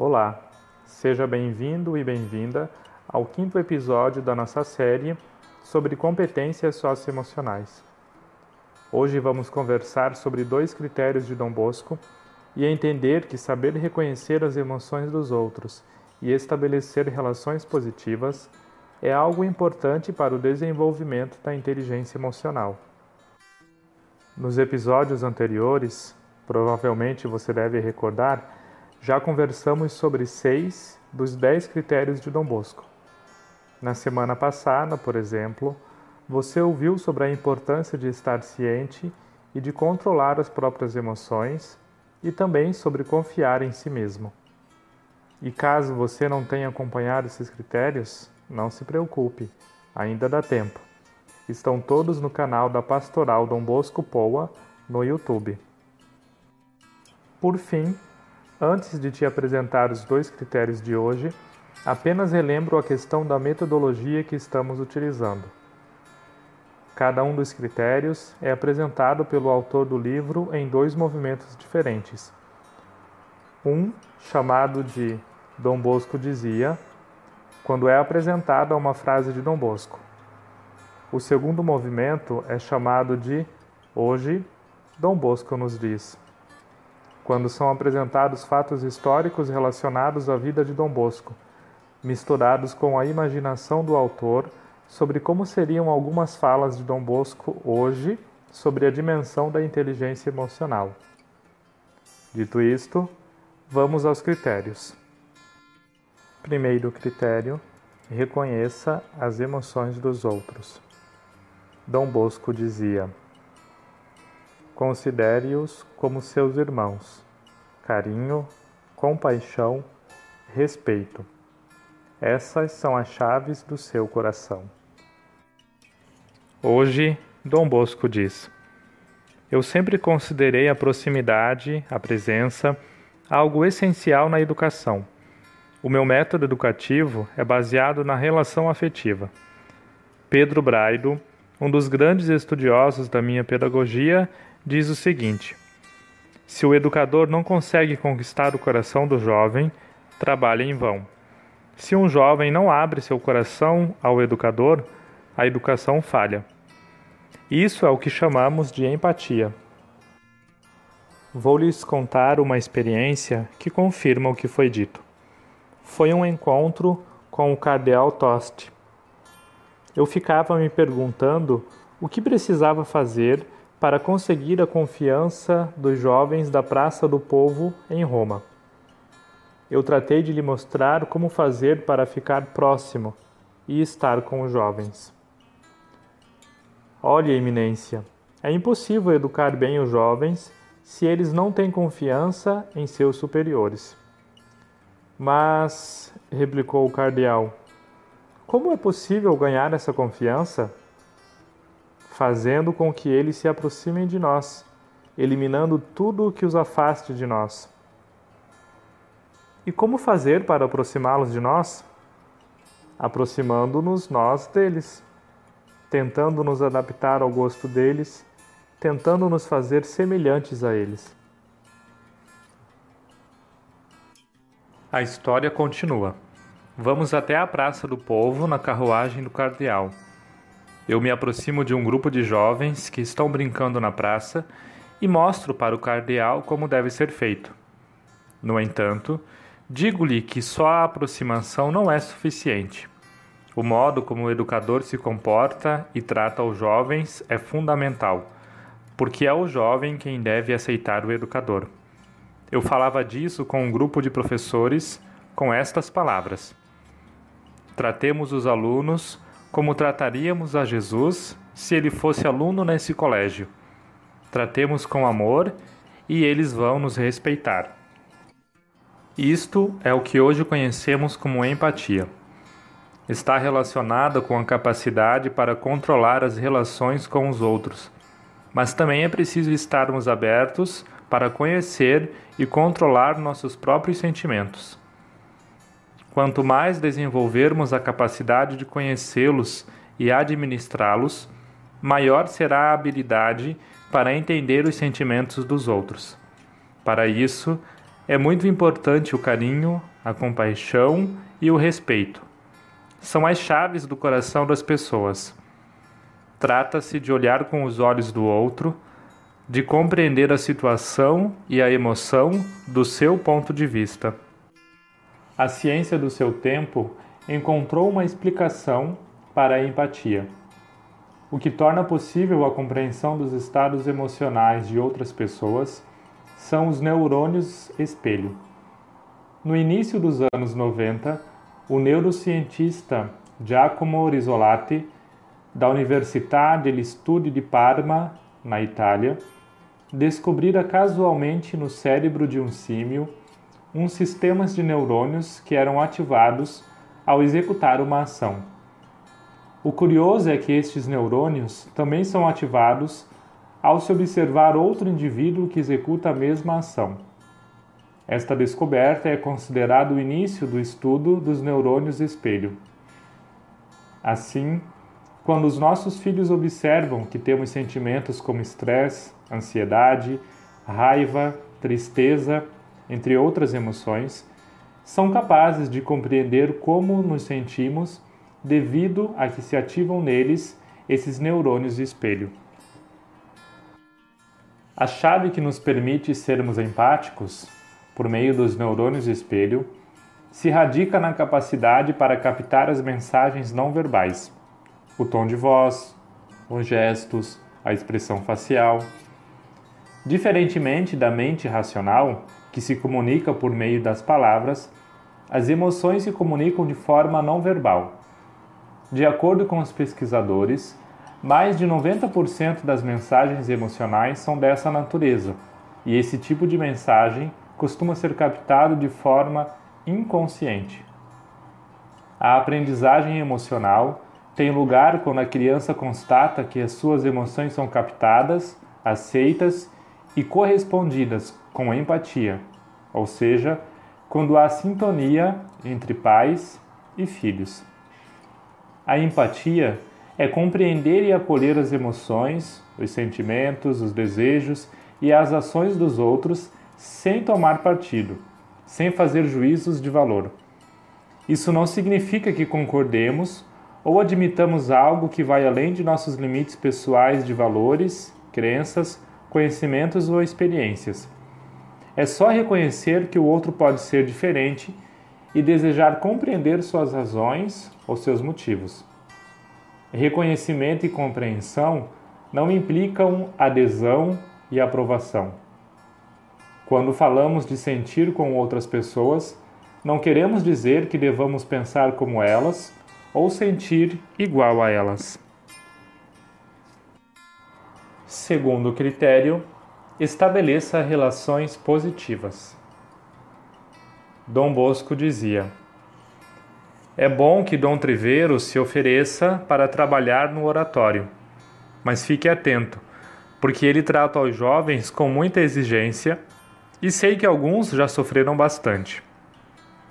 Olá, seja bem-vindo e bem-vinda ao quinto episódio da nossa série sobre competências socioemocionais. Hoje vamos conversar sobre dois critérios de Dom Bosco e entender que saber reconhecer as emoções dos outros e estabelecer relações positivas é algo importante para o desenvolvimento da inteligência emocional. Nos episódios anteriores, provavelmente você deve recordar, já conversamos sobre seis dos dez critérios de Dom Bosco. Na semana passada, por exemplo, você ouviu sobre a importância de estar ciente e de controlar as próprias emoções e também sobre confiar em si mesmo. E caso você não tenha acompanhado esses critérios, não se preocupe, ainda dá tempo. Estão todos no canal da Pastoral Dom Bosco Poa no YouTube. Por fim, antes de te apresentar os dois critérios de hoje, apenas relembro a questão da metodologia que estamos utilizando. Cada um dos critérios é apresentado pelo autor do livro em dois movimentos diferentes. Um, chamado de Dom Bosco dizia, quando é apresentada uma frase de Dom Bosco. O segundo movimento é chamado de Hoje, Dom Bosco nos diz quando são apresentados fatos históricos relacionados à vida de Dom Bosco, misturados com a imaginação do autor sobre como seriam algumas falas de Dom Bosco hoje sobre a dimensão da inteligência emocional. Dito isto, vamos aos critérios. Primeiro critério: reconheça as emoções dos outros. Dom Bosco dizia: Considere-os como seus irmãos. Carinho, compaixão, respeito. Essas são as chaves do seu coração. Hoje, Dom Bosco diz: Eu sempre considerei a proximidade, a presença, algo essencial na educação. O meu método educativo é baseado na relação afetiva. Pedro Braido, um dos grandes estudiosos da minha pedagogia, diz o seguinte: Se o educador não consegue conquistar o coração do jovem, trabalha em vão. Se um jovem não abre seu coração ao educador, a educação falha. Isso é o que chamamos de empatia. Vou lhes contar uma experiência que confirma o que foi dito. Foi um encontro com o cardeal Toste. Eu ficava me perguntando o que precisava fazer para conseguir a confiança dos jovens da Praça do Povo em Roma. Eu tratei de lhe mostrar como fazer para ficar próximo e estar com os jovens. Olhe, Eminência, é impossível educar bem os jovens se eles não têm confiança em seus superiores. Mas, replicou o cardeal, como é possível ganhar essa confiança? fazendo com que eles se aproximem de nós, eliminando tudo o que os afaste de nós. E como fazer para aproximá-los de nós? Aproximando-nos nós deles, tentando nos adaptar ao gosto deles, tentando nos fazer semelhantes a eles. A história continua. Vamos até a Praça do Povo na carruagem do cardeal. Eu me aproximo de um grupo de jovens que estão brincando na praça e mostro para o cardeal como deve ser feito. No entanto, digo-lhe que só a aproximação não é suficiente. O modo como o educador se comporta e trata os jovens é fundamental, porque é o jovem quem deve aceitar o educador. Eu falava disso com um grupo de professores com estas palavras: Tratemos os alunos como trataríamos a Jesus se ele fosse aluno nesse colégio. Tratemos com amor e eles vão nos respeitar. Isto é o que hoje conhecemos como empatia. Está relacionada com a capacidade para controlar as relações com os outros, mas também é preciso estarmos abertos para conhecer e controlar nossos próprios sentimentos. Quanto mais desenvolvermos a capacidade de conhecê-los e administrá-los, maior será a habilidade para entender os sentimentos dos outros. Para isso, é muito importante o carinho, a compaixão e o respeito. São as chaves do coração das pessoas. Trata-se de olhar com os olhos do outro, de compreender a situação e a emoção do seu ponto de vista. A ciência do seu tempo encontrou uma explicação para a empatia, o que torna possível a compreensão dos estados emocionais de outras pessoas são os neurônios espelho. No início dos anos 90, o neurocientista Giacomo Risolati, da Università degli Studi di Parma, na Itália, descobrira casualmente no cérebro de um símio uns sistemas de neurônios que eram ativados ao executar uma ação. O curioso é que estes neurônios também são ativados ao se observar outro indivíduo que executa a mesma ação. Esta descoberta é considerada o início do estudo dos neurônios espelho. Assim, quando os nossos filhos observam que temos sentimentos como estresse, ansiedade, raiva, tristeza, entre outras emoções, são capazes de compreender como nos sentimos devido a que se ativam neles esses neurônios espelho. A chave que nos permite sermos empáticos, por meio dos neurônios espelho, se radica na capacidade para captar as mensagens não verbais, o tom de voz, os gestos, a expressão facial. Diferentemente da mente racional, que se comunica por meio das palavras, as emoções se comunicam de forma não verbal. De acordo com os pesquisadores, mais de 90% das mensagens emocionais são dessa natureza, e esse tipo de mensagem costuma ser captado de forma inconsciente. A aprendizagem emocional tem lugar quando a criança constata que as suas emoções são captadas, aceitas e correspondidas com empatia, ou seja, quando há sintonia entre pais e filhos. A empatia é compreender e acolher as emoções, os sentimentos, os desejos e as ações dos outros sem tomar partido, sem fazer juízos de valor. Isso não significa que concordemos ou admitamos algo que vai além de nossos limites pessoais de valores, crenças, conhecimentos ou experiências. É só reconhecer que o outro pode ser diferente e desejar compreender suas razões ou seus motivos. Reconhecimento e compreensão não implicam adesão e aprovação. Quando falamos de sentir com outras pessoas, não queremos dizer que devamos pensar como elas ou sentir igual a elas. Segundo critério, estabeleça relações positivas. Dom Bosco dizia: é bom que Dom Trivero se ofereça para trabalhar no oratório, mas fique atento, porque ele trata os jovens com muita exigência e sei que alguns já sofreram bastante.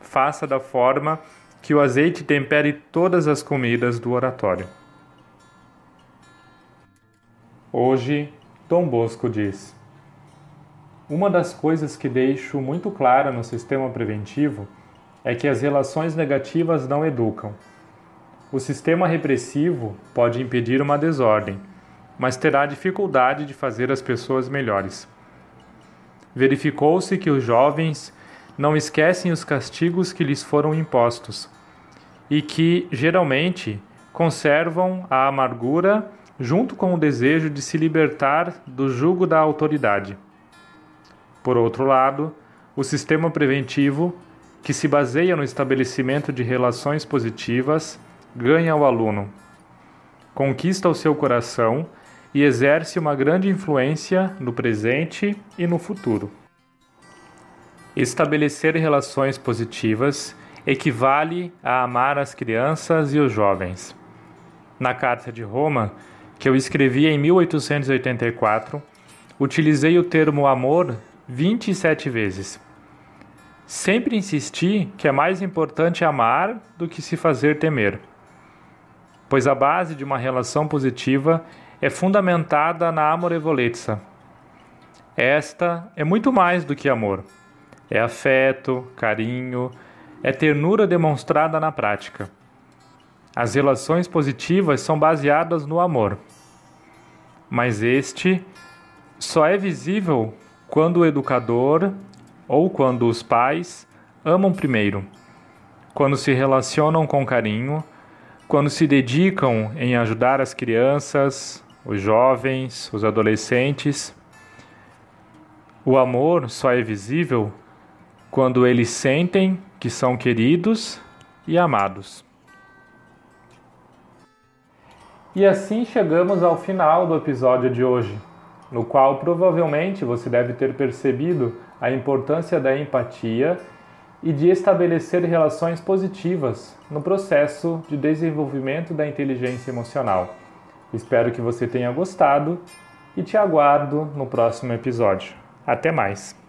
Faça da forma que o azeite tempere todas as comidas do oratório. Hoje, Dom Bosco diz: Uma das coisas que deixo muito clara no sistema preventivo é que as relações negativas não educam. O sistema repressivo pode impedir uma desordem, mas terá dificuldade de fazer as pessoas melhores. Verificou-se que os jovens não esquecem os castigos que lhes foram impostos e que, geralmente, conservam a amargura junto com o desejo de se libertar do jugo da autoridade. Por outro lado, o sistema preventivo que se baseia no estabelecimento de relações positivas, ganha o aluno, conquista o seu coração e exerce uma grande influência no presente e no futuro. Estabelecer relações positivas equivale a amar as crianças e os jovens. Na Carta de Roma, que eu escrevi em 1884, utilizei o termo amor 27 vezes. Sempre insisti que é mais importante amar do que se fazer temer, pois a base de uma relação positiva é fundamentada na amorevolezza. Esta é muito mais do que amor. É afeto, carinho, é ternura demonstrada na prática. As relações positivas são baseadas no amor. Mas este só é visível quando o educador ou quando os pais amam primeiro, quando se relacionam com carinho, quando se dedicam em ajudar as crianças, os jovens, os adolescentes. O amor só é visível quando eles sentem que são queridos e amados. E assim chegamos ao final do episódio de hoje, no qual provavelmente você deve ter percebido a importância da empatia e de estabelecer relações positivas no processo de desenvolvimento da inteligência emocional. Espero que você tenha gostado e te aguardo no próximo episódio. Até mais!